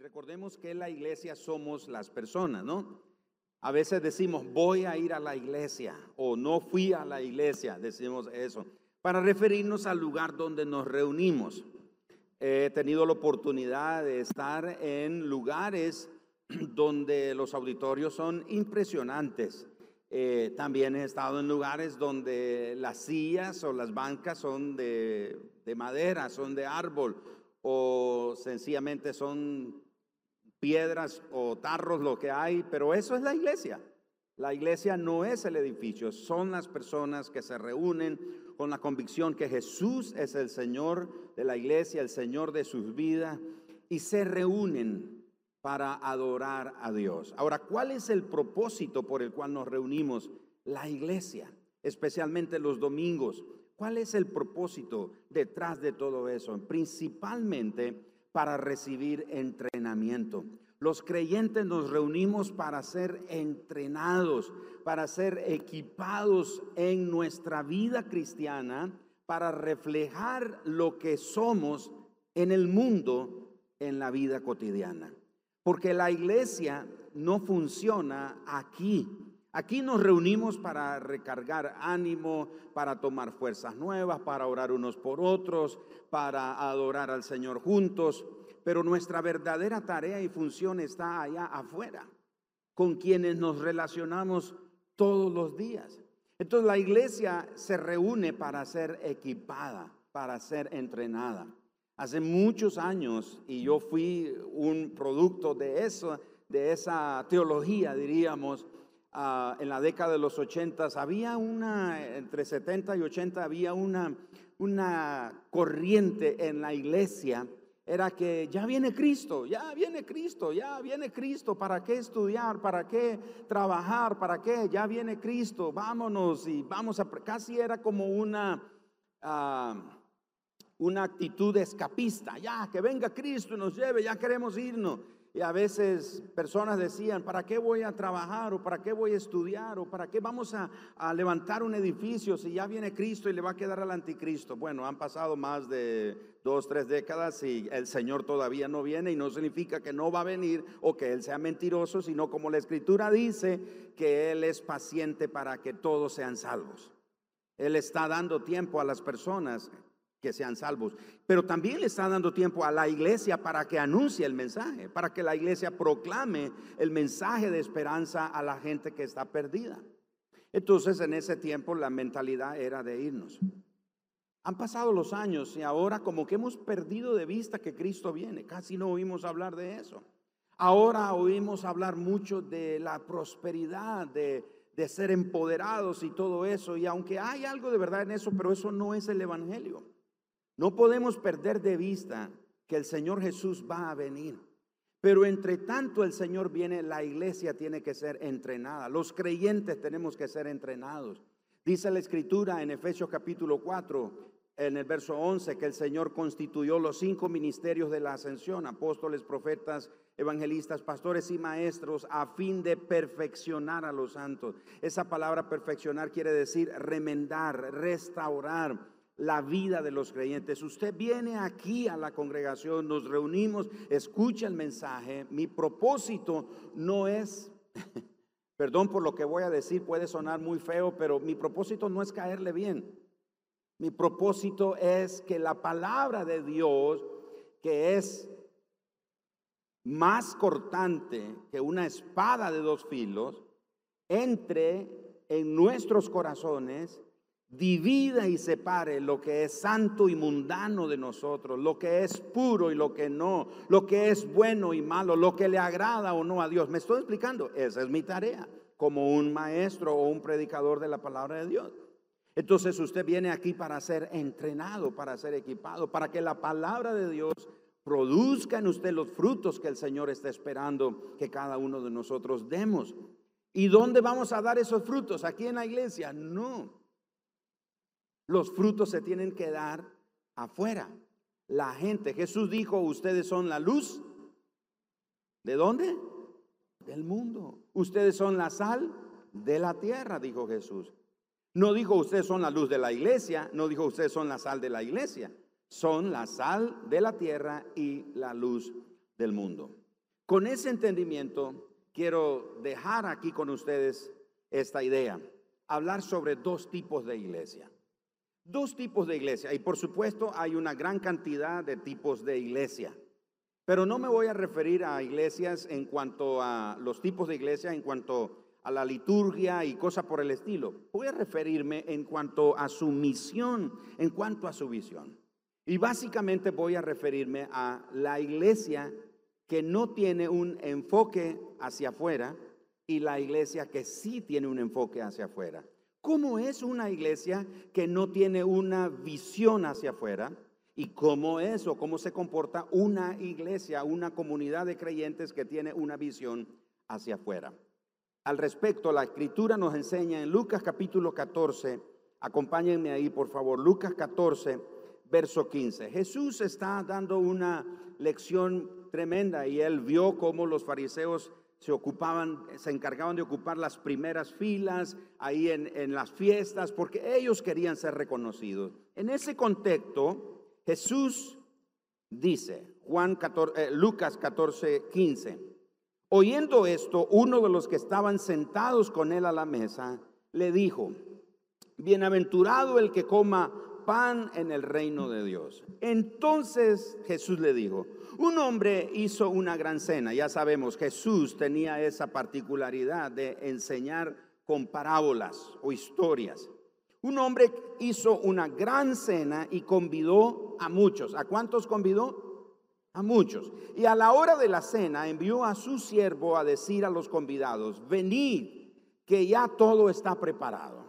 recordemos que la iglesia somos las personas, ¿no? A veces decimos, voy a ir a la iglesia o no fui a la iglesia, decimos eso, para referirnos al lugar donde nos reunimos. He tenido la oportunidad de estar en lugares donde los auditorios son impresionantes. Eh, también he estado en lugares donde las sillas o las bancas son de madera, son de árbol o sencillamente son piedras o tarros lo que hay, pero eso es la iglesia. La iglesia no es el edificio, son las personas que se reúnen con la convicción que Jesús es el Señor de la iglesia, el Señor de sus vidas, y se reúnen para adorar a Dios. Ahora, ¿cuál es el propósito por el cual nos reunimos? La iglesia, especialmente los domingos. ¿Cuál es el propósito detrás de todo eso? Principalmente para recibir entrenamiento. Los creyentes nos reunimos para ser entrenados, para ser equipados en nuestra vida cristiana, para reflejar lo que somos en el mundo, en la vida cotidiana. Porque la iglesia no funciona aquí. Aquí nos reunimos para recargar ánimo, para tomar fuerzas nuevas, para orar unos por otros, para adorar al Señor juntos pero nuestra verdadera tarea y función está allá afuera, con quienes nos relacionamos todos los días. Entonces la iglesia se reúne para ser equipada, para ser entrenada. Hace muchos años, y yo fui un producto de eso, de esa teología, diríamos, ah, en la década de los 80, había una, entre 70 y 80, había una, una corriente en la iglesia era que ya viene Cristo, ya viene Cristo, ya viene Cristo, ¿para qué estudiar? ¿Para qué trabajar? ¿Para qué? Ya viene Cristo, vámonos y vamos a... Casi era como una, ah, una actitud escapista, ya, que venga Cristo y nos lleve, ya queremos irnos. Y a veces personas decían, ¿para qué voy a trabajar? ¿O para qué voy a estudiar? ¿O para qué vamos a, levantar un edificio si ya viene Cristo y le va a quedar al anticristo? Bueno, han pasado más de dos, tres décadas y el Señor todavía no viene y no significa que no va a venir o que Él sea mentiroso, sino como la Escritura dice, que Él es paciente para que todos sean salvos. Él está dando tiempo a las personas que sean salvos. Pero también le está dando tiempo a la iglesia para que anuncie el mensaje, para que la iglesia proclame el mensaje de esperanza a la gente que está perdida. Entonces en ese tiempo la mentalidad era de irnos. Han pasado los años y ahora como que hemos perdido de vista que Cristo viene. Casi no oímos hablar de eso. Ahora oímos hablar mucho de la prosperidad, de, de ser empoderados y todo eso. Y aunque hay algo de verdad en eso, pero eso no es el Evangelio. No podemos perder de vista que el Señor Jesús va a venir. Pero entre tanto el Señor viene, la iglesia tiene que ser entrenada. Los creyentes tenemos que ser entrenados. Dice la escritura en Efesios capítulo 4, en el verso 11, que el Señor constituyó los cinco ministerios de la ascensión, apóstoles, profetas, evangelistas, pastores y maestros, a fin de perfeccionar a los santos. Esa palabra perfeccionar quiere decir remendar, restaurar la vida de los creyentes. Usted viene aquí a la congregación, nos reunimos, escucha el mensaje. Mi propósito no es, perdón por lo que voy a decir, puede sonar muy feo, pero mi propósito no es caerle bien. Mi propósito es que la palabra de Dios, que es más cortante que una espada de dos filos, entre en nuestros corazones divida y separe lo que es santo y mundano de nosotros, lo que es puro y lo que no, lo que es bueno y malo, lo que le agrada o no a Dios. ¿Me estoy explicando? Esa es mi tarea como un maestro o un predicador de la palabra de Dios. Entonces usted viene aquí para ser entrenado, para ser equipado, para que la palabra de Dios produzca en usted los frutos que el Señor está esperando que cada uno de nosotros demos. ¿Y dónde vamos a dar esos frutos? ¿Aquí en la iglesia? No. Los frutos se tienen que dar afuera. La gente, Jesús dijo, ustedes son la luz. ¿De dónde? Del mundo. Ustedes son la sal de la tierra, dijo Jesús. No dijo ustedes son la luz de la iglesia, no dijo ustedes son la sal de la iglesia. Son la sal de la tierra y la luz del mundo. Con ese entendimiento, quiero dejar aquí con ustedes esta idea, hablar sobre dos tipos de iglesia. Dos tipos de iglesia, y por supuesto hay una gran cantidad de tipos de iglesia, pero no me voy a referir a iglesias en cuanto a los tipos de iglesia, en cuanto a la liturgia y cosas por el estilo. Voy a referirme en cuanto a su misión, en cuanto a su visión. Y básicamente voy a referirme a la iglesia que no tiene un enfoque hacia afuera y la iglesia que sí tiene un enfoque hacia afuera. ¿Cómo es una iglesia que no tiene una visión hacia afuera? ¿Y cómo es o cómo se comporta una iglesia, una comunidad de creyentes que tiene una visión hacia afuera? Al respecto, la escritura nos enseña en Lucas capítulo 14, acompáñenme ahí por favor, Lucas 14, verso 15. Jesús está dando una lección tremenda y él vio cómo los fariseos se ocupaban, se encargaban de ocupar las primeras filas ahí en, las fiestas, porque ellos querían ser reconocidos. En ese contexto, Jesús dice, Juan eh, Lucas 14, 15, oyendo esto, uno de los que estaban sentados con él a la mesa, le dijo, bienaventurado el que coma en el reino de Dios. Entonces Jesús le dijo, un hombre hizo una gran cena, ya sabemos, Jesús tenía esa particularidad de enseñar con parábolas o historias. Un hombre hizo una gran cena y convidó a muchos. ¿A cuántos convidó? A muchos. Y a la hora de la cena envió a su siervo a decir a los convidados, venid, que ya todo está preparado.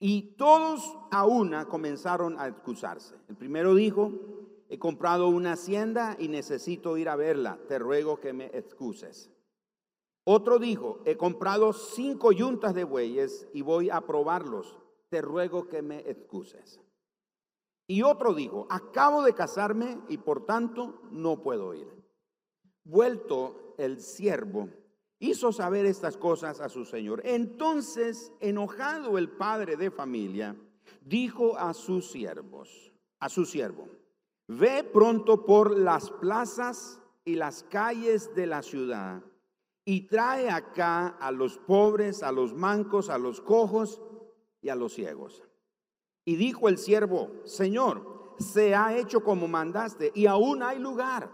Y todos a una comenzaron a excusarse. El primero dijo, he comprado una hacienda y necesito ir a verla, te ruego que me excuses. Otro dijo, he comprado cinco yuntas de bueyes y voy a probarlos, te ruego que me excuses. Y otro dijo, acabo de casarme y por tanto no puedo ir. Vuelto el siervo, hizo saber estas cosas a su señor. Entonces, enojado el padre de familia, dijo a sus siervos, a su siervo, ve pronto por las plazas y las calles de la ciudad y trae acá a los pobres, a los mancos, a los cojos y a los ciegos. Y dijo el siervo, Señor, se ha hecho como mandaste y aún hay lugar.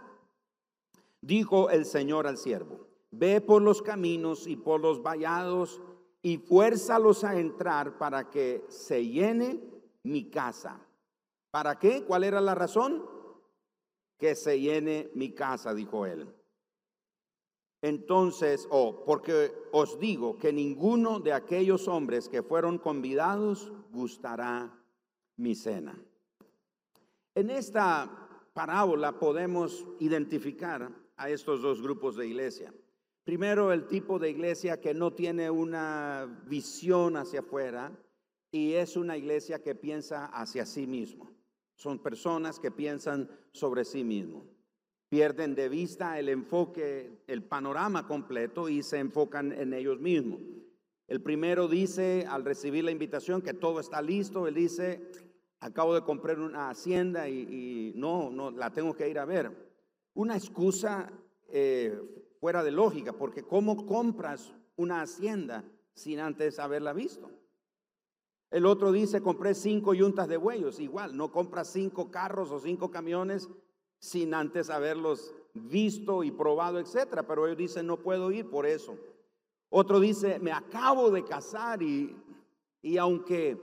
Dijo el Señor al siervo, Ve por los caminos y por los vallados y fuérzalos a entrar para que se llene mi casa. ¿Para qué? ¿Cuál era la razón? Que se llene mi casa, dijo él. Entonces, oh, porque os digo que ninguno de aquellos hombres que fueron convidados gustará mi cena. En esta parábola podemos identificar a estos dos grupos de iglesia. Primero, el tipo de iglesia que no tiene una visión hacia afuera y es una iglesia que piensa hacia sí mismo. Son personas que piensan sobre sí mismo. Pierden de vista el enfoque, el panorama completo y se enfocan en ellos mismos. El primero dice, al recibir la invitación, que todo está listo. Él dice, acabo de comprar una hacienda y, no, no, la tengo que ir a ver. Una excusa eh, fuera de lógica, porque ¿cómo compras una hacienda sin antes haberla visto? El otro dice, compré cinco yuntas de bueyos, igual, no compras cinco carros o cinco camiones sin antes haberlos visto y probado, etcétera. Pero ellos dicen, no puedo ir por eso. Otro dice, me acabo de casar y, y aunque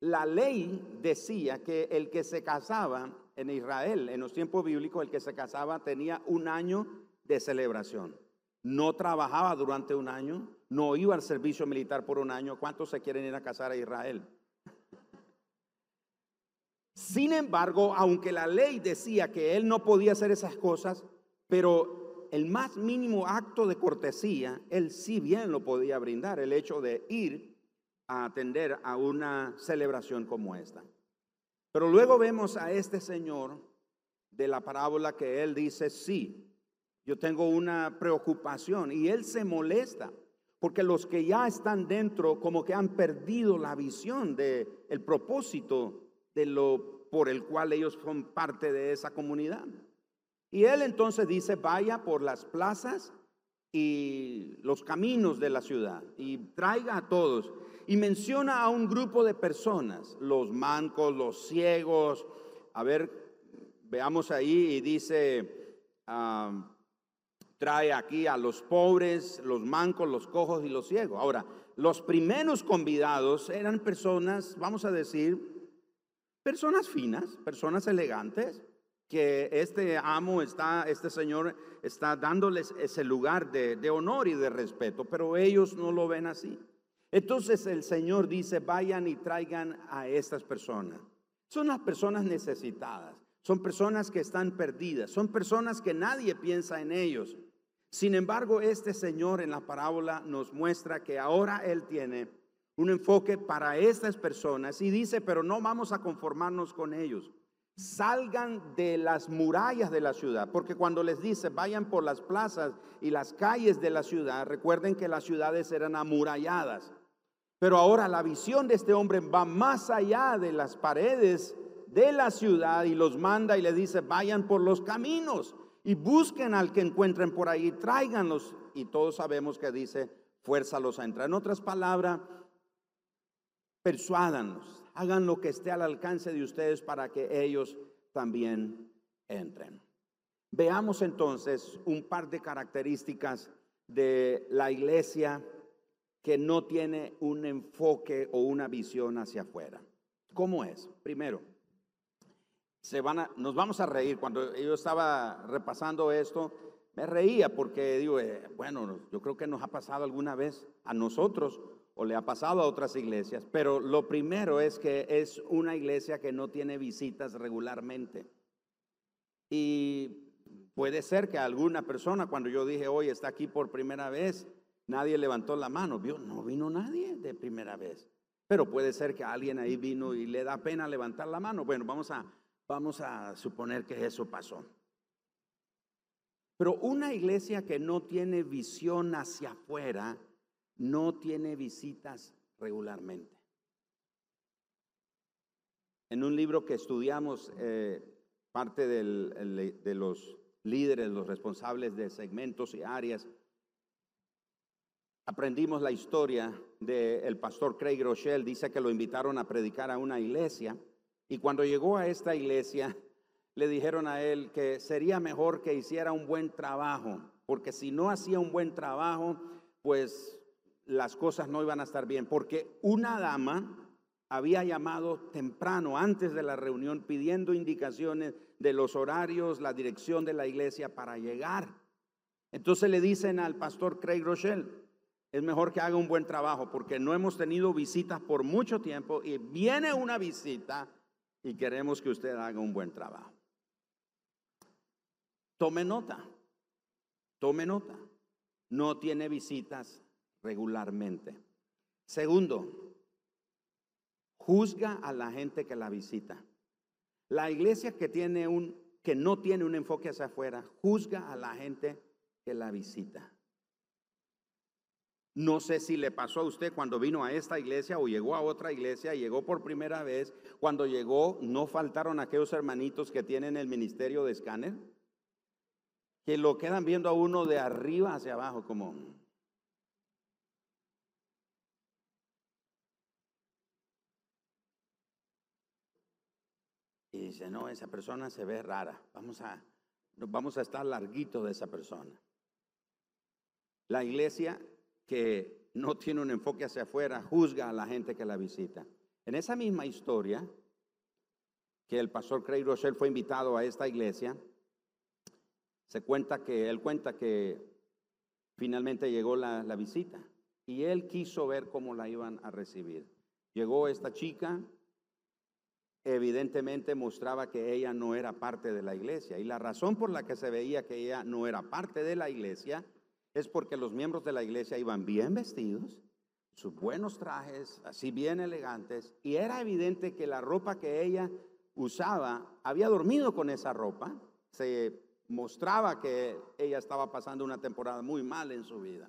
la ley decía que el que se casaba en Israel, en los tiempos bíblicos, el que se casaba tenía un año de celebración. No trabajaba durante un año, no iba al servicio militar por un año. ¿Cuántos se quieren ir a casar a Israel? Sin embargo, aunque la ley decía que él no podía hacer esas cosas, pero el más mínimo acto de cortesía, él sí bien lo podía brindar, el hecho de ir a atender a una celebración como esta. Pero luego vemos a este señor de la parábola que él dice, sí, yo tengo una preocupación y él se molesta porque los que ya están dentro como que han perdido la visión de el propósito de lo por el cual ellos son parte de esa comunidad. Y él entonces dice, vaya por las plazas y los caminos de la ciudad y traiga a todos. Y menciona a un grupo de personas, los mancos, los ciegos. A ver, veamos ahí y dice, ah, trae aquí a los pobres, los mancos, los cojos y los ciegos. Ahora, los primeros convidados eran personas, vamos a decir, personas finas, personas elegantes, que este amo está, este señor está dándoles ese lugar de, honor y de respeto, pero ellos no lo ven así. Entonces el Señor dice, vayan y traigan a estas personas. Son las personas necesitadas, son personas que están perdidas, son personas que nadie piensa en ellos. Sin embargo, este Señor en la parábola nos muestra que ahora Él tiene un enfoque para estas personas y dice, pero no vamos a conformarnos con ellos. Salgan de las murallas de la ciudad, porque cuando les dice, vayan por las plazas y las calles de la ciudad, recuerden que las ciudades eran amuralladas. Pero ahora la visión de este hombre va más allá de las paredes de la ciudad y los manda y le dice, vayan por los caminos y busquen al que encuentren por ahí, tráiganlos. Y todos sabemos que dice, fuérzalos a entrar. En otras palabras, persuádanlos, hagan lo que esté al alcance de ustedes para que ellos también entren. Veamos entonces un par de características de la iglesia que no tiene un enfoque o una visión hacia afuera. ¿Cómo es? Primero, se van a, nos vamos a reír. Cuando yo estaba repasando esto, me reía porque digo, eh, bueno, yo creo que nos ha pasado alguna vez a nosotros o le ha pasado a otras iglesias, pero lo primero es que es una iglesia que no tiene visitas regularmente. Y puede ser que alguna persona, cuando yo dije hoy está aquí por primera vez, Nadie levantó la mano, vio, no vino nadie de primera vez. Pero puede ser que alguien ahí vino y le da pena levantar la mano. Bueno, vamos a, vamos a suponer que eso pasó. Pero una iglesia que no tiene visión hacia afuera, no tiene visitas regularmente. En un libro que estudiamos, eh, parte de los líderes, los responsables de segmentos y áreas, aprendimos la historia del pastor Craig Rochelle. Dice que lo invitaron a predicar a una iglesia y cuando llegó a esta iglesia le dijeron a él que sería mejor que hiciera un buen trabajo, porque si no hacía un buen trabajo, pues las cosas no iban a estar bien, porque una dama había llamado temprano, antes de la reunión, pidiendo indicaciones de los horarios, la dirección de la iglesia para llegar. Entonces le dicen al pastor Craig Rochelle, es mejor que haga un buen trabajo porque no hemos tenido visitas por mucho tiempo y viene una visita y queremos que usted haga un buen trabajo. Tome nota, tome nota. No tiene visitas regularmente. Segundo, juzga a la gente que la visita. La iglesia que tiene un que no tiene un enfoque hacia afuera, juzga a la gente que la visita. No sé si le pasó a usted cuando vino a esta iglesia o llegó a otra iglesia, llegó por primera vez. Cuando llegó, no faltaron aquellos hermanitos que tienen el ministerio de escáner, que lo quedan viendo a uno de arriba hacia abajo, como. Y dice, no, esa persona se ve rara. Vamos a, vamos a estar larguito de esa persona. La iglesia que no tiene un enfoque hacia afuera, juzga a la gente que la visita. En esa misma historia, que el pastor Craig Rochelle fue invitado a esta iglesia, se cuenta que, él cuenta que finalmente llegó la, la visita y él quiso ver cómo la iban a recibir. Llegó esta chica, evidentemente mostraba que ella no era parte de la iglesia y la razón por la que se veía que ella no era parte de la iglesia es porque los miembros de la iglesia iban bien vestidos, sus buenos trajes, así bien elegantes, y era evidente que la ropa que ella usaba había dormido con esa ropa, se mostraba que ella estaba pasando una temporada muy mal en su vida.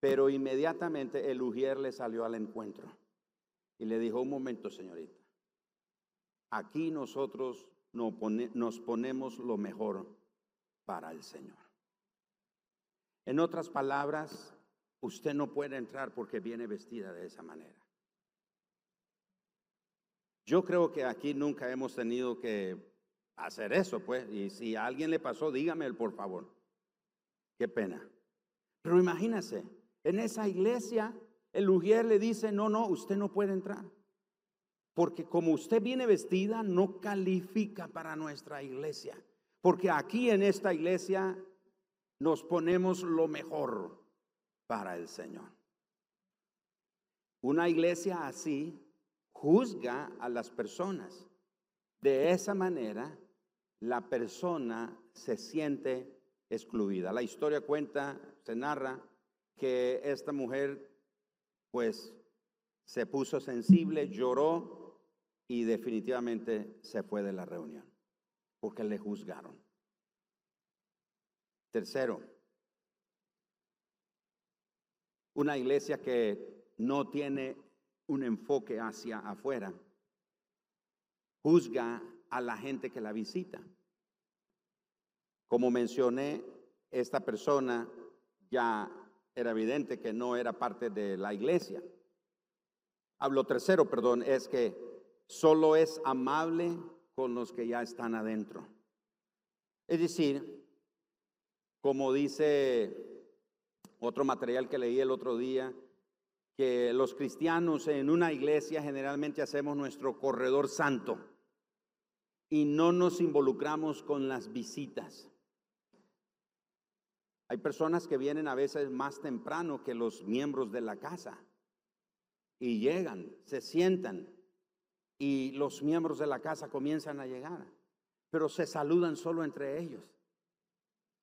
Pero inmediatamente el ujier le salió al encuentro y le dijo, un momento señorita, aquí nosotros nos ponemos lo mejor para el Señor. En otras palabras, usted no puede entrar porque viene vestida de esa manera. Yo creo que aquí nunca hemos tenido que hacer eso, pues. Y si a alguien le pasó, dígame por favor. Qué pena. Pero imagínese, en esa iglesia, el Ujier le dice, no, no, usted no puede entrar. Porque como usted viene vestida, no califica para nuestra iglesia. Porque aquí en esta iglesia nos ponemos lo mejor para el Señor. Una iglesia así juzga a las personas. De esa manera, la persona se siente excluida. La historia cuenta, se narra que esta mujer pues se puso sensible, lloró y definitivamente se fue de la reunión porque le juzgaron. Tercero, una iglesia que no tiene un enfoque hacia afuera, juzga a la gente que la visita. Como mencioné, esta persona ya era evidente que no era parte de la iglesia. Hablo tercero, perdón, es que solo es amable con los que ya están adentro. Es decir, como dice otro material que leí el otro día, que los cristianos en una iglesia generalmente hacemos nuestro corredor santo y no nos involucramos con las visitas. Hay personas que vienen a veces más temprano que los miembros de la casa y llegan, se sientan y los miembros de la casa comienzan a llegar, pero se saludan solo entre ellos,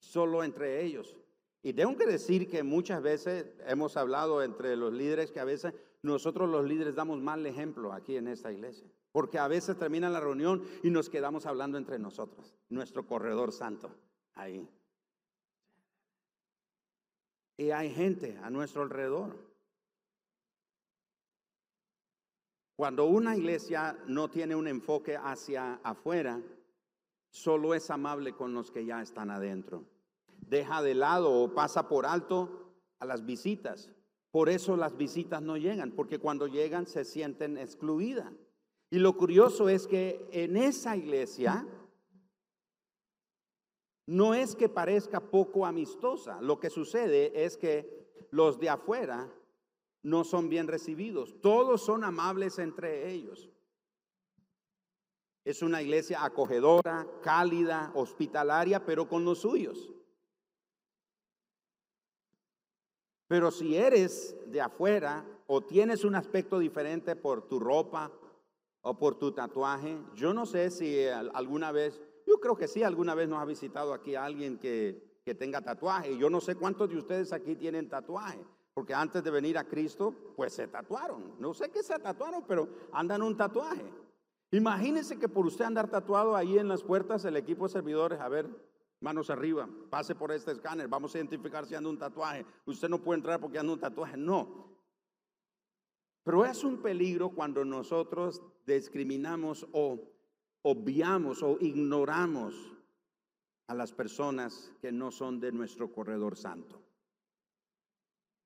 solo entre ellos. Y tengo que decir que muchas veces hemos hablado entre los líderes que a veces nosotros los líderes damos mal ejemplo aquí en esta iglesia. Porque a veces termina la reunión y nos quedamos hablando entre nosotros, nuestro corredor santo, ahí. Y hay gente a nuestro alrededor. Cuando una iglesia no tiene un enfoque hacia afuera, solo es amable con los que ya están adentro deja de lado o pasa por alto a las visitas. Por eso las visitas no llegan, porque cuando llegan se sienten excluidas. Y lo curioso es que en esa iglesia no es que parezca poco amistosa, lo que sucede es que los de afuera no son bien recibidos, todos son amables entre ellos. Es una iglesia acogedora, cálida, hospitalaria, pero con los suyos. Pero si eres de afuera o tienes un aspecto diferente por tu ropa o por tu tatuaje, yo no sé si alguna vez, yo creo que sí, alguna vez nos ha visitado aquí alguien que, que tenga tatuaje. Yo no sé cuántos de ustedes aquí tienen tatuaje, porque antes de venir a Cristo, pues se tatuaron. No sé qué se tatuaron, pero andan un tatuaje. Imagínense que por usted andar tatuado ahí en las puertas, el equipo de servidores, a ver, manos arriba, pase por este escáner, vamos a identificar si anda un tatuaje. Usted no puede entrar porque anda un tatuaje, no. Pero es un peligro cuando nosotros discriminamos o obviamos o ignoramos a las personas que no son de nuestro corredor santo.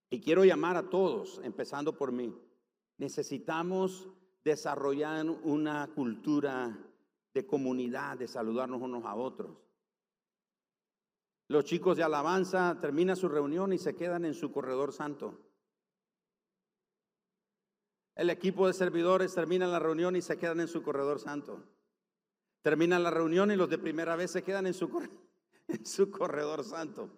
Y quiero llamar a todos, empezando por mí. Necesitamos desarrollar una cultura de comunidad, de saludarnos unos a otros. Los chicos de alabanza terminan su reunión y se quedan en su corredor santo. El equipo de servidores termina la reunión y se quedan en su corredor santo. Termina la reunión y los de primera vez se quedan en su, corredor santo.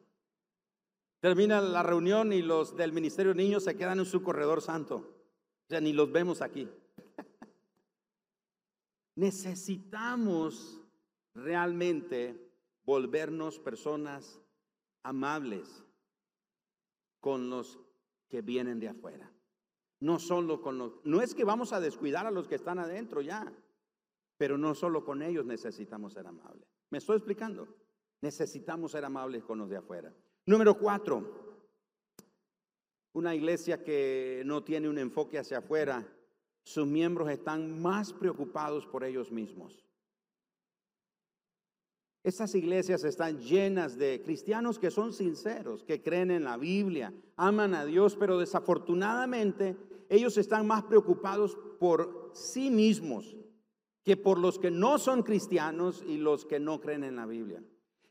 Termina la reunión y los del Ministerio de Niños se quedan en su corredor santo. O sea, ni los vemos aquí. Necesitamos realmente volvernos personas amables con los que vienen de afuera. No solo con los, no es que vamos a descuidar a los que están adentro ya, pero no solo con ellos necesitamos ser amables. ¿Me estoy explicando? Necesitamos ser amables con los de afuera. Número cuatro, una iglesia que no tiene un enfoque hacia afuera, sus miembros están más preocupados por ellos mismos. Estas iglesias están llenas de cristianos que son sinceros, que creen en la Biblia, aman a Dios, pero desafortunadamente ellos están más preocupados por sí mismos que por los que no son cristianos y los que no creen en la Biblia.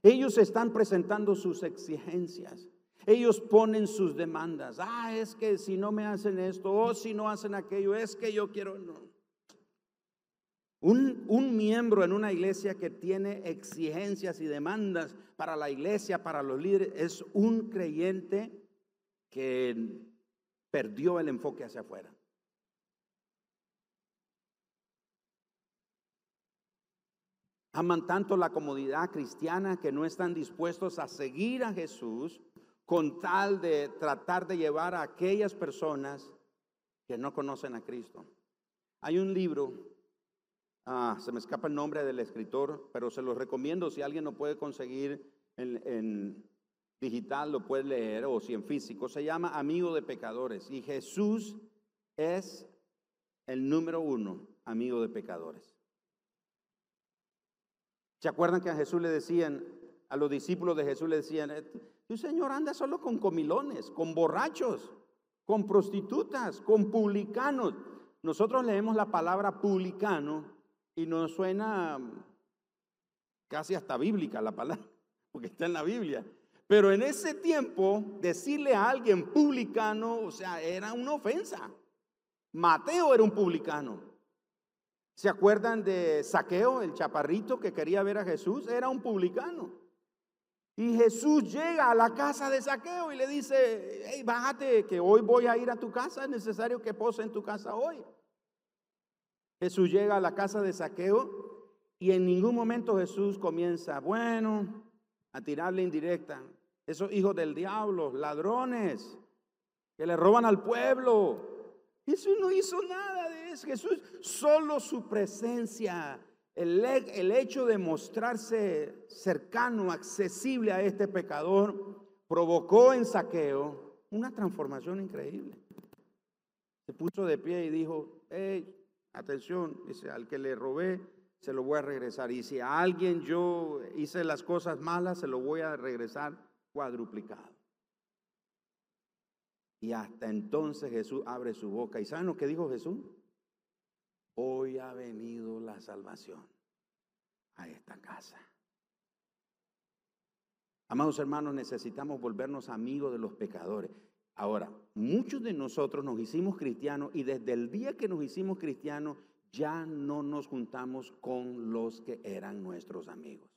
Ellos están presentando sus exigencias. Ellos ponen sus demandas. Ah, es que si no me hacen esto, o si no hacen aquello, es que yo quiero. No. Un, un, miembro en una iglesia que tiene exigencias y demandas para la iglesia, para los líderes, es un creyente que perdió el enfoque hacia afuera. Aman tanto la comodidad cristiana que no están dispuestos a seguir a Jesús con tal de tratar de llevar a aquellas personas que no conocen a Cristo. Hay un libro, ah, se me escapa el nombre del escritor, pero se los recomiendo si alguien lo puede conseguir en, en digital, lo puede leer, o si en físico, se llama Amigo de Pecadores. Y Jesús es el número uno, amigo de pecadores. ¿Se acuerdan que a Jesús le decían, a los discípulos de Jesús le decían, eh, tu Señor anda solo con comilones, con borrachos, con prostitutas, con publicanos? Nosotros leemos la palabra publicano y nos suena casi hasta bíblica la palabra, porque está en la Biblia. Pero en ese tiempo, decirle a alguien publicano, o sea, era una ofensa. Mateo era un publicano. ¿Se acuerdan de Saqueo, el chaparrito que quería ver a Jesús? Era un publicano. Y Jesús llega a la casa de Saqueo y le dice, hey, bájate, que hoy voy a ir a tu casa, es necesario que pose en tu casa hoy. Jesús llega a la casa de Saqueo y en ningún momento Jesús comienza, bueno, a tirarle indirecta. Esos hijos del diablo, ladrones, que le roban al pueblo. Jesús no hizo nada de eso. Jesús, solo su presencia, el, el hecho de mostrarse cercano, accesible a este pecador, provocó en saqueo una transformación increíble. Se puso de pie y dijo, hey, atención, dice, al que le robé, se lo voy a regresar. Y si a alguien yo hice las cosas malas, se lo voy a regresar cuadruplicado. Y hasta entonces Jesús abre su boca. ¿Y saben lo que dijo Jesús? Hoy ha venido la salvación a esta casa. Amados hermanos, necesitamos volvernos amigos de los pecadores. Ahora, muchos de nosotros nos hicimos cristianos y desde el día que nos hicimos cristianos ya no nos juntamos con los que eran nuestros amigos.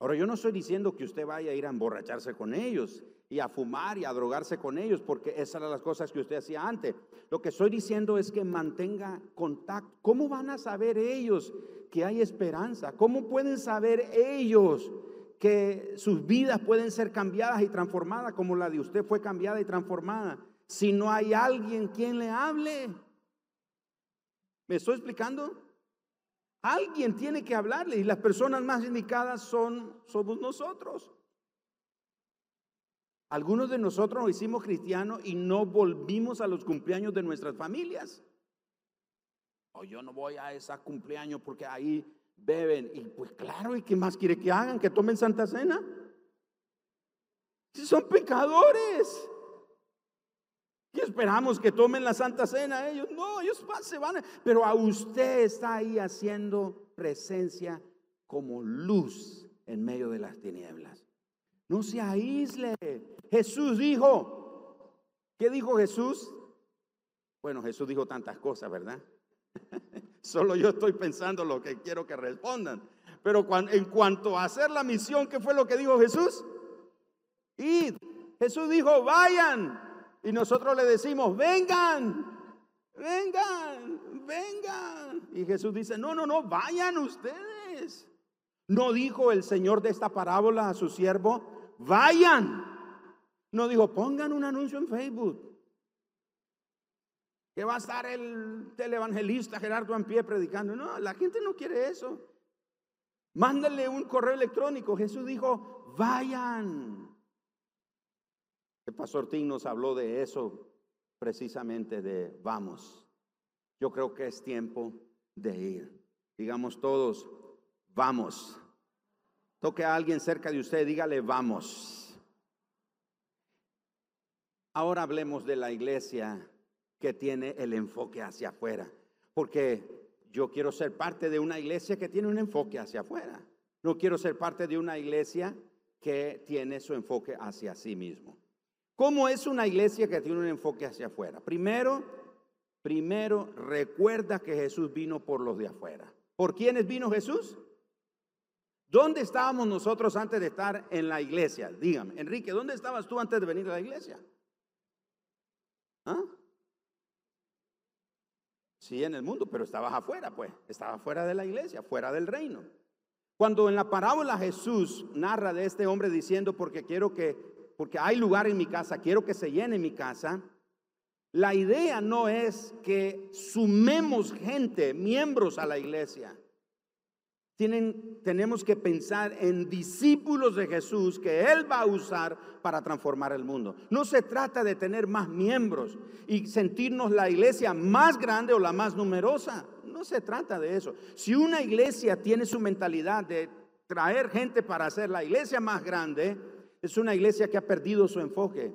Ahora, yo no estoy diciendo que usted vaya a ir a emborracharse con ellos y a fumar y a drogarse con ellos, porque esas eran las cosas que usted hacía antes. Lo que estoy diciendo es que mantenga contacto. ¿Cómo van a saber ellos que hay esperanza? ¿Cómo pueden saber ellos que sus vidas pueden ser cambiadas y transformadas como la de usted fue cambiada y transformada? Si no hay alguien quien le hable. ¿Me estoy explicando? Alguien tiene que hablarle y las personas más indicadas son somos nosotros. Algunos de nosotros nos hicimos cristianos y no volvimos a los cumpleaños de nuestras familias. O yo no voy a ese cumpleaños porque ahí beben. Y pues claro, ¿y qué más quiere que hagan? ¿Que tomen Santa Cena? Si son pecadores. ¿Qué esperamos que tomen la Santa Cena ellos? No, ellos se van. Pero a usted está ahí haciendo presencia como luz en medio de las tinieblas. No se aísle. Jesús dijo, ¿qué dijo Jesús? Bueno, Jesús dijo tantas cosas, ¿verdad? Solo yo estoy pensando lo que quiero que respondan. Pero en cuanto a hacer la misión, ¿qué fue lo que dijo Jesús? Y Jesús dijo, vayan. Y nosotros le decimos, vengan, vengan, vengan. Y Jesús dice, no, no, no, vayan ustedes. No dijo el Señor de esta parábola a su siervo, vayan. No dijo, pongan un anuncio en Facebook. Que va a estar el televangelista Gerardo en pie predicando. No, la gente no quiere eso. Mándale un correo electrónico. Jesús dijo, vayan. El pastor Tim nos habló de eso precisamente de vamos. Yo creo que es tiempo de ir. Digamos todos, vamos. Toque a alguien cerca de usted, dígale, vamos. Ahora hablemos de la iglesia que tiene el enfoque hacia afuera, porque yo quiero ser parte de una iglesia que tiene un enfoque hacia afuera. No quiero ser parte de una iglesia que tiene su enfoque hacia sí mismo. ¿Cómo es una iglesia que tiene un enfoque hacia afuera? Primero, primero recuerda que Jesús vino por los de afuera. ¿Por quiénes vino Jesús? ¿Dónde estábamos nosotros antes de estar en la iglesia? Dígame, Enrique, ¿dónde estabas tú antes de venir a la iglesia? ¿Ah? Sí, en el mundo, pero estabas afuera, pues. Estabas fuera de la iglesia, fuera del reino. Cuando en la parábola Jesús narra de este hombre diciendo, porque quiero que, porque hay lugar en mi casa, quiero que se llene mi casa, la idea no es que sumemos gente, miembros a la iglesia tenemos que pensar en discípulos de Jesús que Él va a usar para transformar el mundo. No se trata de tener más miembros y sentirnos la iglesia más grande o la más numerosa. No se trata de eso. Si una iglesia tiene su mentalidad de traer gente para hacer la iglesia más grande, es una iglesia que ha perdido su enfoque.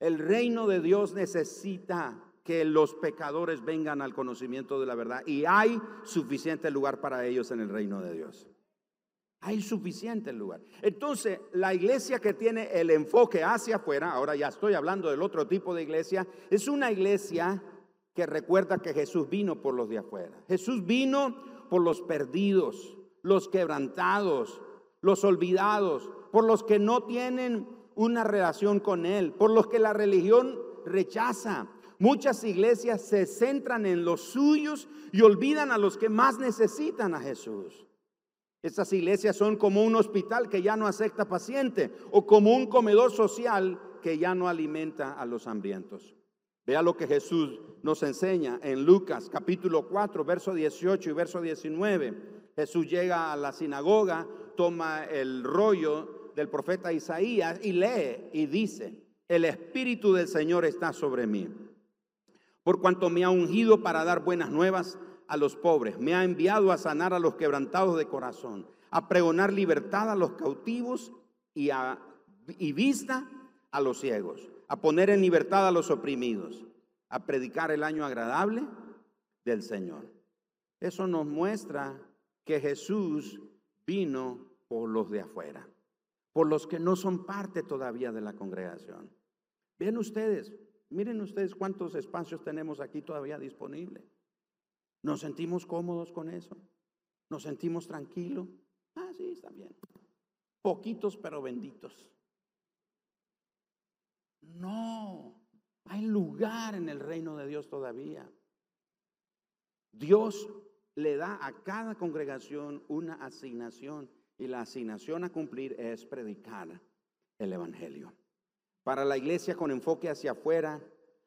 El reino de Dios necesita que los pecadores vengan al conocimiento de la verdad y hay suficiente lugar para ellos en el reino de Dios. Hay suficiente lugar. Entonces, la iglesia que tiene el enfoque hacia afuera, ahora ya estoy hablando del otro tipo de iglesia, es una iglesia que recuerda que Jesús vino por los de afuera. Jesús vino por los perdidos, los quebrantados, los olvidados, por los que no tienen una relación con Él, por los que la religión rechaza, Muchas iglesias se centran en los suyos y olvidan a los que más necesitan a Jesús. Estas iglesias son como un hospital que ya no acepta paciente o como un comedor social que ya no alimenta a los hambrientos. Vea lo que Jesús nos enseña en Lucas capítulo 4, verso 18 y verso 19. Jesús llega a la sinagoga, toma el rollo del profeta Isaías y lee y dice, el Espíritu del Señor está sobre mí por cuanto me ha ungido para dar buenas nuevas a los pobres, me ha enviado a sanar a los quebrantados de corazón, a pregonar libertad a los cautivos y, a, y vista a los ciegos, a poner en libertad a los oprimidos, a predicar el año agradable del Señor. Eso nos muestra que Jesús vino por los de afuera, por los que no son parte todavía de la congregación. Ven ustedes, Miren ustedes cuántos espacios tenemos aquí todavía disponibles. ¿Nos sentimos cómodos con eso? ¿Nos sentimos tranquilos? Ah, sí, está bien. Poquitos pero benditos. No, hay lugar en el reino de Dios todavía. Dios le da a cada congregación una asignación y la asignación a cumplir es predicar el Evangelio. Para la iglesia con enfoque hacia afuera,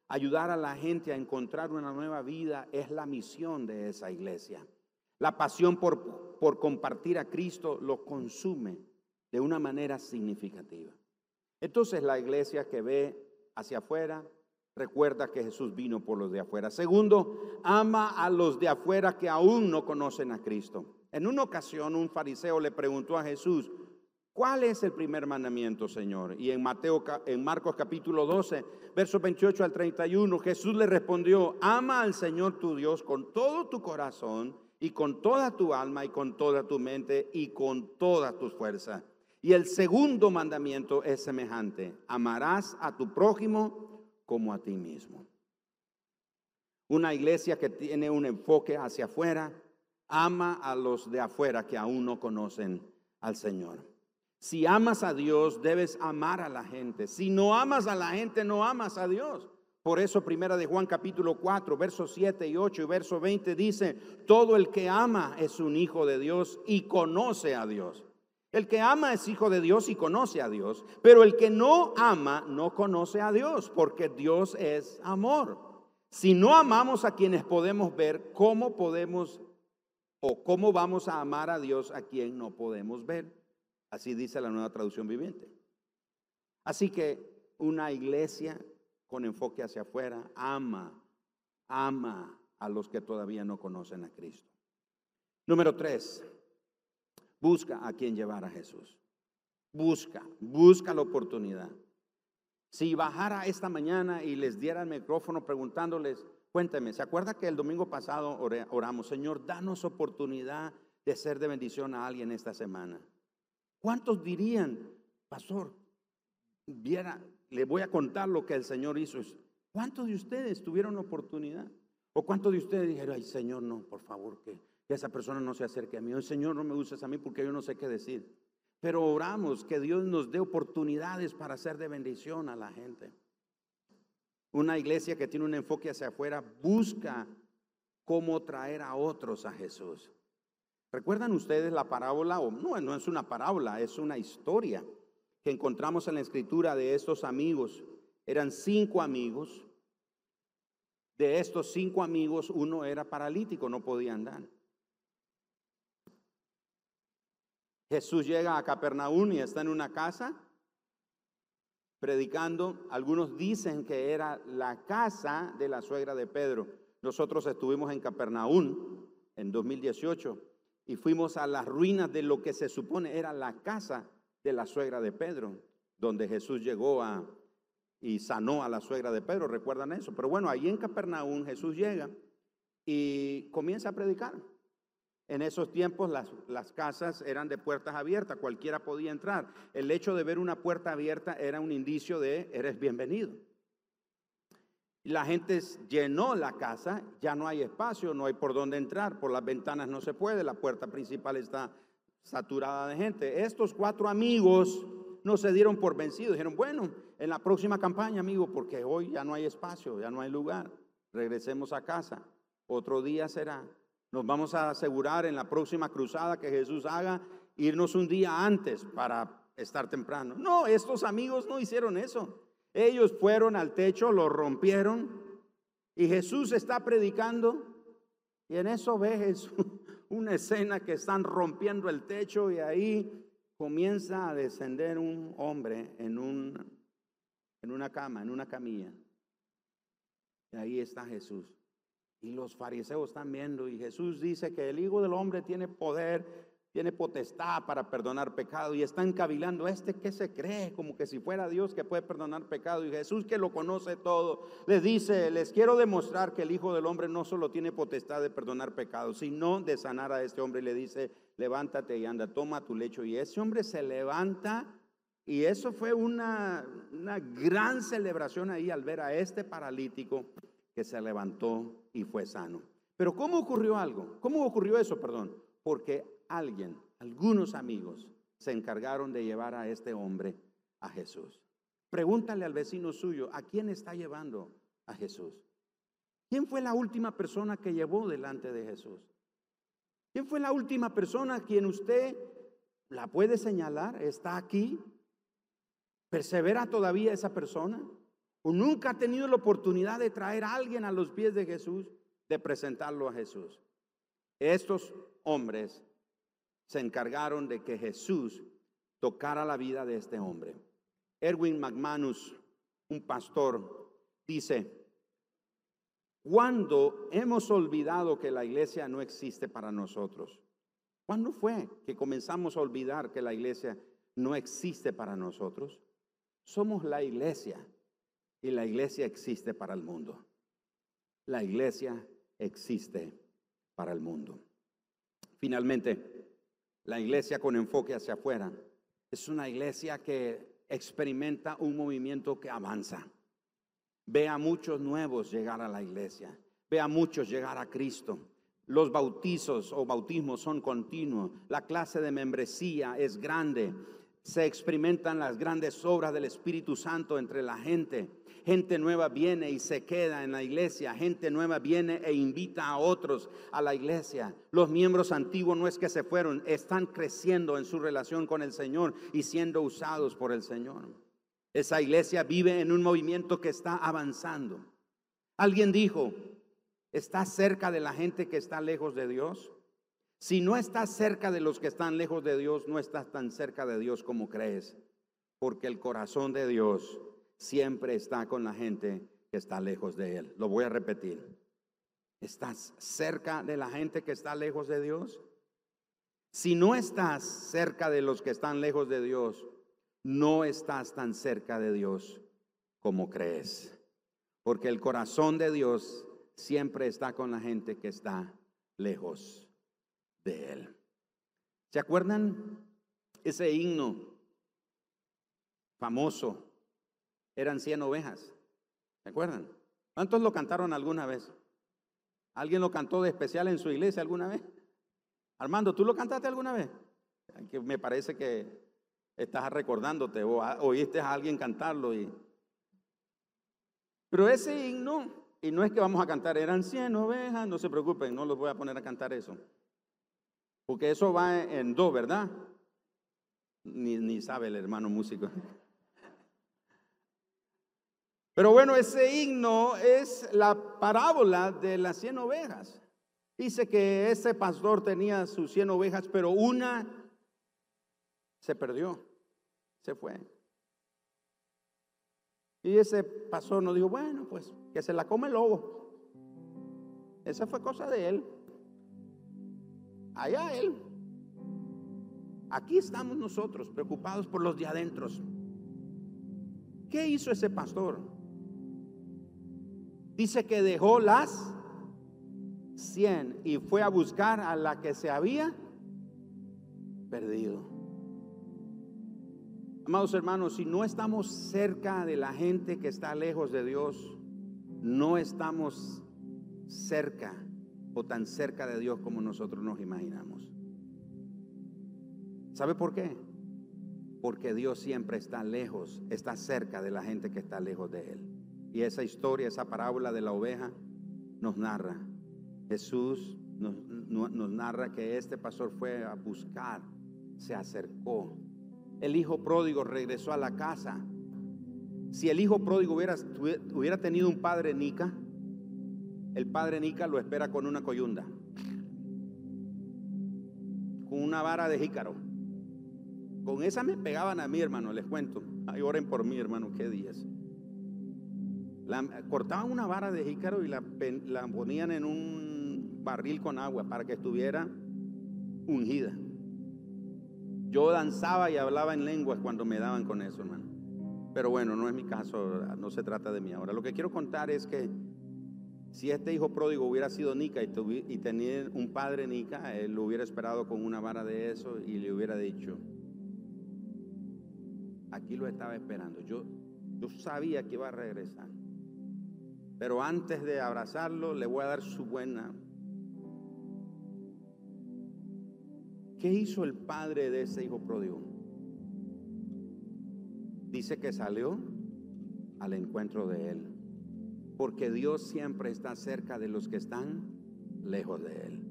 ayudar a la gente a encontrar una nueva vida es la misión de esa iglesia. La pasión por, por compartir a Cristo lo consume de una manera significativa. Entonces la iglesia que ve hacia afuera recuerda que Jesús vino por los de afuera. Segundo, ama a los de afuera que aún no conocen a Cristo. En una ocasión un fariseo le preguntó a Jesús, ¿Cuál es el primer mandamiento, Señor? Y en Mateo en Marcos capítulo 12, versos 28 al 31, Jesús le respondió: "Ama al Señor tu Dios con todo tu corazón y con toda tu alma y con toda tu mente y con toda tu fuerza." Y el segundo mandamiento es semejante: "Amarás a tu prójimo como a ti mismo." Una iglesia que tiene un enfoque hacia afuera ama a los de afuera que aún no conocen al Señor. Si amas a Dios, debes amar a la gente. Si no amas a la gente, no amas a Dios. Por eso primera de Juan capítulo 4, versos 7 y 8 y verso 20 dice, todo el que ama es un hijo de Dios y conoce a Dios. El que ama es hijo de Dios y conoce a Dios, pero el que no ama no conoce a Dios, porque Dios es amor. Si no amamos a quienes podemos ver, ¿cómo podemos o cómo vamos a amar a Dios a quien no podemos ver? Así dice la nueva traducción viviente. Así que una iglesia con enfoque hacia afuera ama, ama a los que todavía no conocen a Cristo. Número tres, busca a quien llevar a Jesús. Busca, busca la oportunidad. Si bajara esta mañana y les diera el micrófono preguntándoles, cuénteme, ¿se acuerda que el domingo pasado oramos, Señor, danos oportunidad de ser de bendición a alguien esta semana? ¿Cuántos dirían, pastor, viera, le voy a contar lo que el Señor hizo? ¿Cuántos de ustedes tuvieron oportunidad? ¿O cuántos de ustedes dijeron, ay Señor, no, por favor, que, esa persona no se acerque a mí? O Señor, no me uses a mí porque yo no sé qué decir. Pero oramos que Dios nos dé oportunidades para ser de bendición a la gente. Una iglesia que tiene un enfoque hacia afuera busca cómo traer a otros a Jesús. ¿Recuerdan ustedes la parábola? O no, no es una parábola, es una historia que encontramos en la escritura de estos amigos. Eran cinco amigos. De estos cinco amigos, uno era paralítico, no podía andar. Jesús llega a Capernaum y está en una casa predicando. Algunos dicen que era la casa de la suegra de Pedro. Nosotros estuvimos en Capernaum en 2018 y fuimos a las ruinas de lo que se supone era la casa de la suegra de Pedro, donde Jesús llegó a y sanó a la suegra de Pedro, recuerdan eso. Pero bueno, ahí en Capernaum Jesús llega y comienza a predicar. En esos tiempos las, las, casas eran de puertas abiertas, cualquiera podía entrar. El hecho de ver una puerta abierta era un indicio de eres bienvenido. La gente llenó la casa, ya no hay espacio, no hay por dónde entrar, por las ventanas no se puede, la puerta principal está saturada de gente. Estos cuatro amigos no se dieron por vencidos, dijeron, bueno, en la próxima campaña, amigo, porque hoy ya no hay espacio, ya no hay lugar, regresemos a casa, otro día será. Nos vamos a asegurar en la próxima cruzada que Jesús haga irnos un día antes para estar temprano. No, estos amigos no hicieron eso. Ellos fueron al techo, lo rompieron y Jesús está predicando y en eso ve Jesús una escena que están rompiendo el techo y ahí comienza a descender un hombre en, un, en una cama, en una camilla. Y ahí está Jesús. Y los fariseos están viendo y Jesús dice que el Hijo del Hombre tiene poder, tiene potestad para perdonar pecado y están cavilando, este que se cree como que si fuera Dios que puede perdonar pecado y Jesús que lo conoce todo, les dice, les quiero demostrar que el Hijo del Hombre no solo tiene potestad de perdonar pecado, sino de sanar a este hombre y le dice, levántate y anda, toma tu lecho y ese hombre se levanta y eso fue una, una gran celebración ahí al ver a este paralítico que se levantó y fue sano. Pero ¿cómo ocurrió algo? ¿Cómo ocurrió eso, perdón? Porque alguien, algunos amigos, se encargaron de llevar a este hombre a Jesús. Pregúntale al vecino suyo, ¿a quién está llevando a Jesús? ¿Quién fue la última persona que llevó delante de Jesús? ¿Quién fue la última persona a quien usted la puede señalar? ¿Está aquí? ¿Persevera todavía esa persona? o nunca ha tenido la oportunidad de traer a alguien a los pies de Jesús, de presentarlo a Jesús. Estos hombres se encargaron de que Jesús tocara la vida de este hombre. Erwin McManus, un pastor, dice, ¿cuándo hemos olvidado que la iglesia no existe para nosotros? ¿Cuándo fue que comenzamos a olvidar que la iglesia no existe para nosotros? Somos la iglesia y la iglesia existe para el mundo. La iglesia existe para el mundo. Finalmente, la iglesia con enfoque hacia afuera es una iglesia que experimenta un movimiento que avanza. Ve a muchos nuevos llegar a la iglesia. Ve a muchos llegar a Cristo. Los bautizos o bautismos son continuos. La clase de membresía es grande. Se experimentan las grandes obras del Espíritu Santo entre la gente. Gente nueva viene y se queda en la iglesia. Gente nueva viene e invita a otros a la iglesia. Los miembros antiguos no es que se fueron, están creciendo en su relación con el Señor y siendo usados por el Señor. Esa iglesia vive en un movimiento que está avanzando. Alguien dijo, ¿estás cerca de la gente que está lejos de Dios? Si no estás cerca de los que están lejos de Dios, no estás tan cerca de Dios como crees, porque el corazón de Dios siempre está con la gente que está lejos de Él. Lo voy a repetir. ¿Estás cerca de la gente que está lejos de Dios? Si no estás cerca de los que están lejos de Dios, no estás tan cerca de Dios como crees. Porque el corazón de Dios siempre está con la gente que está lejos de Él. ¿Se acuerdan ese himno famoso? Eran 100 ovejas. ¿Se acuerdan? ¿Cuántos lo cantaron alguna vez? ¿Alguien lo cantó de especial en su iglesia alguna vez? Armando, ¿tú lo cantaste alguna vez? Que me parece que estás recordándote o oíste a alguien cantarlo. Pero ese himno, y no es que vamos a cantar, eran 100 ovejas, no se preocupen, no los voy a poner a cantar eso. Porque eso va en do, ¿verdad? Ni, ni sabe el hermano músico. Pero bueno, ese himno es la parábola de las 100 ovejas. Dice que ese pastor tenía sus 100 ovejas, pero una se perdió, se fue. Y ese pastor nos dijo, bueno, pues que se la come el lobo. Esa fue cosa de él. Allá él. Aquí estamos nosotros preocupados por los de adentro. ¿Qué hizo ese pastor? Dice que dejó las 100 y fue a buscar a la que se había perdido. Amados hermanos, si no estamos cerca de la gente que está lejos de Dios, no estamos cerca o tan cerca de Dios como nosotros nos imaginamos. ¿Sabe por qué? Porque Dios siempre está lejos, está cerca de la gente que está lejos de Él. Y esa historia, esa parábola de la oveja nos narra. Jesús nos, narra que este pastor fue a buscar, se acercó, el hijo pródigo regresó a la casa. Si el hijo pródigo hubiera, hubiera tenido un padre Nica, el padre Nica lo espera con una coyunda, con una vara de jícaro. Con esa me pegaban a mí, hermano, les cuento. Ay, oren por mí, hermano, qué días. cortaban una vara de jícaro y la, la ponían en un barril con agua para que estuviera ungida. Yo danzaba y hablaba en lenguas cuando me daban con eso, hermano. Pero bueno, no es mi caso, no se trata de mí ahora. Lo que quiero contar es que si este hijo pródigo hubiera sido Nica y, y tenía un padre Nica, él lo hubiera esperado con una vara de eso y le hubiera dicho, aquí lo estaba esperando. Yo, yo sabía que iba a regresar. Pero antes de abrazarlo, le voy a dar su buena ¿Qué hizo el padre de ese hijo pródigo? Dice que salió al encuentro de él, porque Dios siempre está cerca de los que están lejos de él.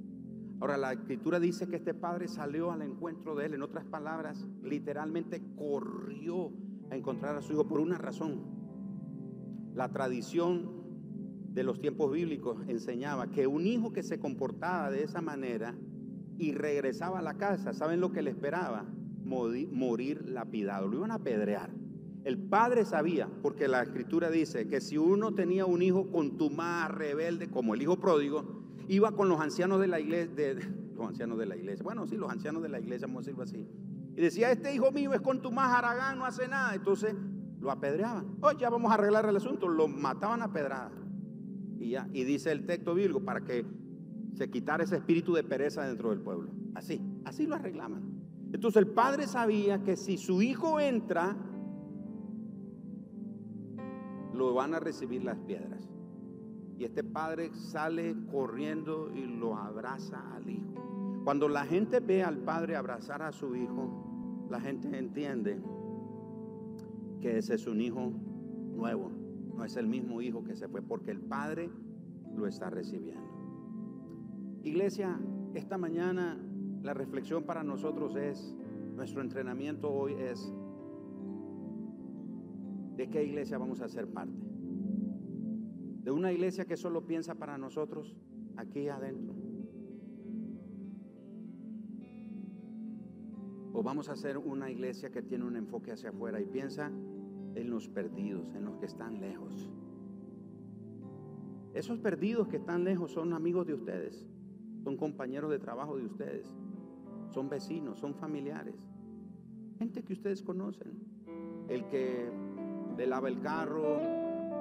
Ahora, la escritura dice que este padre salió al encuentro de él, en otras palabras, literalmente corrió a encontrar a su hijo por una razón. La tradición de los tiempos bíblicos enseñaba que un hijo que se comportaba de esa manera y regresaba a la casa, ¿saben lo que le esperaba? Morir, lapidado, lo iban a apedrear. El padre sabía, porque la escritura dice que si uno tenía un hijo contumaz, rebelde, como el hijo pródigo, iba con los ancianos de la iglesia, los ancianos de la iglesia, bueno, sí, los ancianos de la iglesia, vamos a decirlo así, y decía, este hijo mío es contumaz, haragán, no hace nada, entonces lo apedreaban. Oh, ya vamos a arreglar el asunto, lo mataban a pedrada. Y ya, y dice el texto bíblico, para que se quitara ese espíritu de pereza dentro del pueblo. Así, así lo arreglaban. Entonces el padre sabía que si su hijo entra, lo van a recibir las piedras. Y este padre sale corriendo y lo abraza al hijo. Cuando la gente ve al padre abrazar a su hijo, la gente entiende que ese es un hijo nuevo. No es el mismo hijo que se fue porque el padre lo está recibiendo. Iglesia, esta mañana la reflexión para nosotros es, nuestro entrenamiento hoy es, ¿de qué iglesia vamos a ser parte? ¿De una iglesia que solo piensa para nosotros aquí adentro? ¿O vamos a ser una iglesia que tiene un enfoque hacia afuera y piensa en los perdidos, en los que están lejos? Esos perdidos que están lejos son amigos de ustedes son compañeros de trabajo de ustedes. son vecinos, son familiares, gente que ustedes conocen, el que le lava el carro,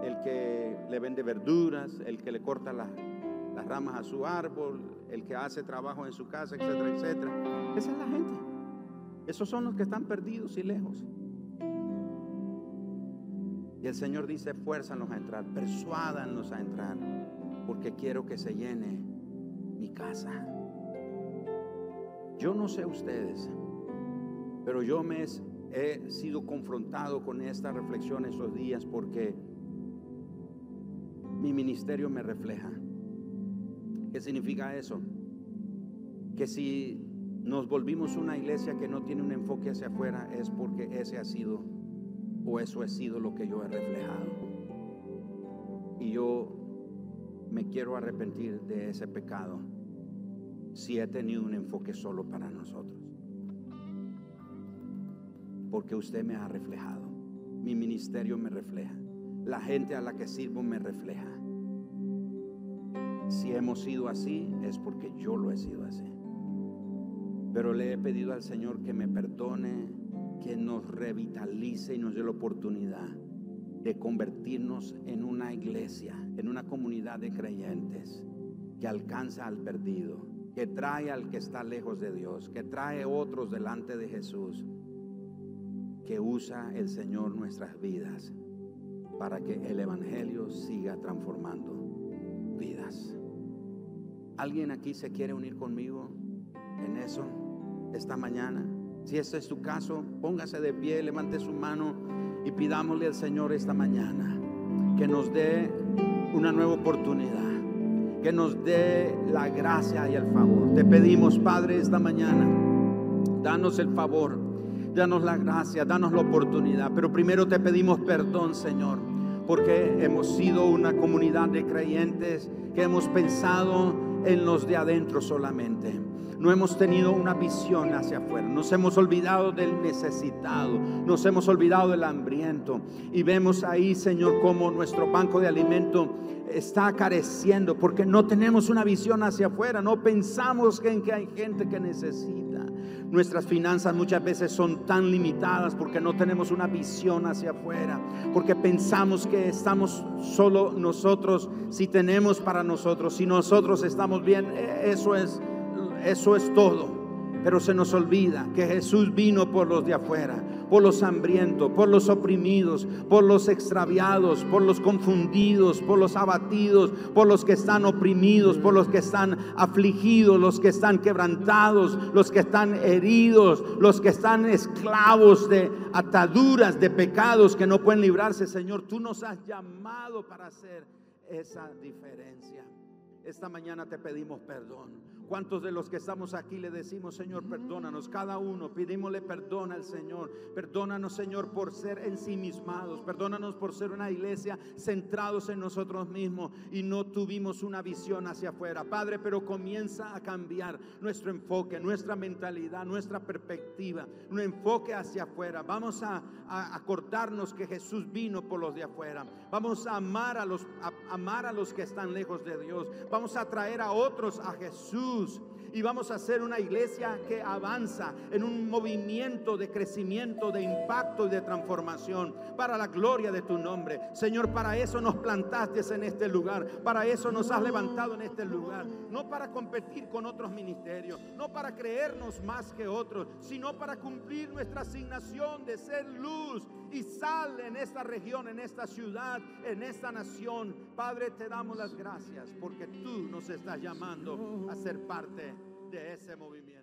el que le vende verduras, el que le corta las, ramas a su árbol, el que hace trabajo en su casa, etcétera, etcétera. Esa es la gente. Esos son los que están perdidos y lejos. Y el Señor dice, fuérzanlos a entrar, persuádanlos a entrar, porque quiero que se llene mi casa. Yo no sé ustedes, pero yo me he sido confrontado con esta reflexión estos días porque mi ministerio me refleja. ¿Qué significa eso? Que si nos volvimos una iglesia que no tiene un enfoque hacia afuera es porque ese ha sido o eso ha sido lo que yo he reflejado. Y yo me quiero arrepentir de ese pecado si he tenido un enfoque solo para nosotros. Porque usted me ha reflejado, mi ministerio me refleja, la gente a la que sirvo me refleja. Si hemos sido así es porque yo lo he sido así. Pero le he pedido al Señor que me perdone, que nos revitalice y nos dé la oportunidad de convertirnos en una iglesia, en una comunidad de creyentes que alcanza al perdido, que trae al que está lejos de Dios, que trae otros delante de Jesús, que usa el Señor nuestras vidas para que el Evangelio siga transformando vidas. ¿Alguien aquí se quiere unir conmigo en eso? esta mañana. Si este es tu caso, póngase de pie, levante su mano y pidámosle al Señor esta mañana que nos dé una nueva oportunidad, que nos dé la gracia y el favor. Te pedimos, Padre, esta mañana, danos el favor, danos la gracia, danos la oportunidad, pero primero te pedimos perdón, Señor, porque hemos sido una comunidad de creyentes que hemos pensado en los de adentro solamente no hemos tenido una visión hacia afuera. Nos hemos olvidado del necesitado, nos hemos olvidado del hambriento. Y vemos ahí, Señor, cómo nuestro banco de alimento está careciendo porque no tenemos una visión hacia afuera, no pensamos en que hay gente que necesita. Nuestras finanzas muchas veces son tan limitadas porque no tenemos una visión hacia afuera, porque pensamos que estamos solo nosotros si tenemos para nosotros, si nosotros estamos bien, e-, eso es eso es todo. Pero se nos olvida que Jesús vino por los de afuera, por los hambrientos, por los oprimidos, por los extraviados, por los confundidos, por los abatidos, por los que están oprimidos, por los que están afligidos, los que están quebrantados, los que están heridos, los que están esclavos de ataduras, de pecados que no pueden librarse. Señor, tú nos has llamado para hacer esa diferencia. Esta mañana te pedimos perdón. ¿Cuántos de los que estamos aquí le decimos, Señor, perdónanos? Cada uno, pedimosle perdón al Señor. Perdónanos, Señor, por ser ensimismados. Perdónanos por ser una iglesia centrados en nosotros mismos y no tuvimos una visión hacia afuera. Padre, pero comienza a cambiar nuestro enfoque, nuestra mentalidad, nuestra perspectiva, un enfoque hacia afuera. Vamos a, acordarnos que Jesús vino por los de afuera. Vamos a amar a los, a amar a los que están lejos de Dios. Vamos a traer a otros a Jesús y vamos a ser una iglesia que avanza en un movimiento de crecimiento, de impacto y de transformación para la gloria de tu nombre. Señor, para eso nos plantaste en este lugar, para eso nos has levantado en este lugar, no para competir con otros ministerios, no para creernos más que otros, sino para cumplir nuestra asignación de ser luz y sal en esta región, en esta ciudad, en esta nación. Padre, te damos las gracias porque tú nos estás llamando a ser parte de ese movimiento.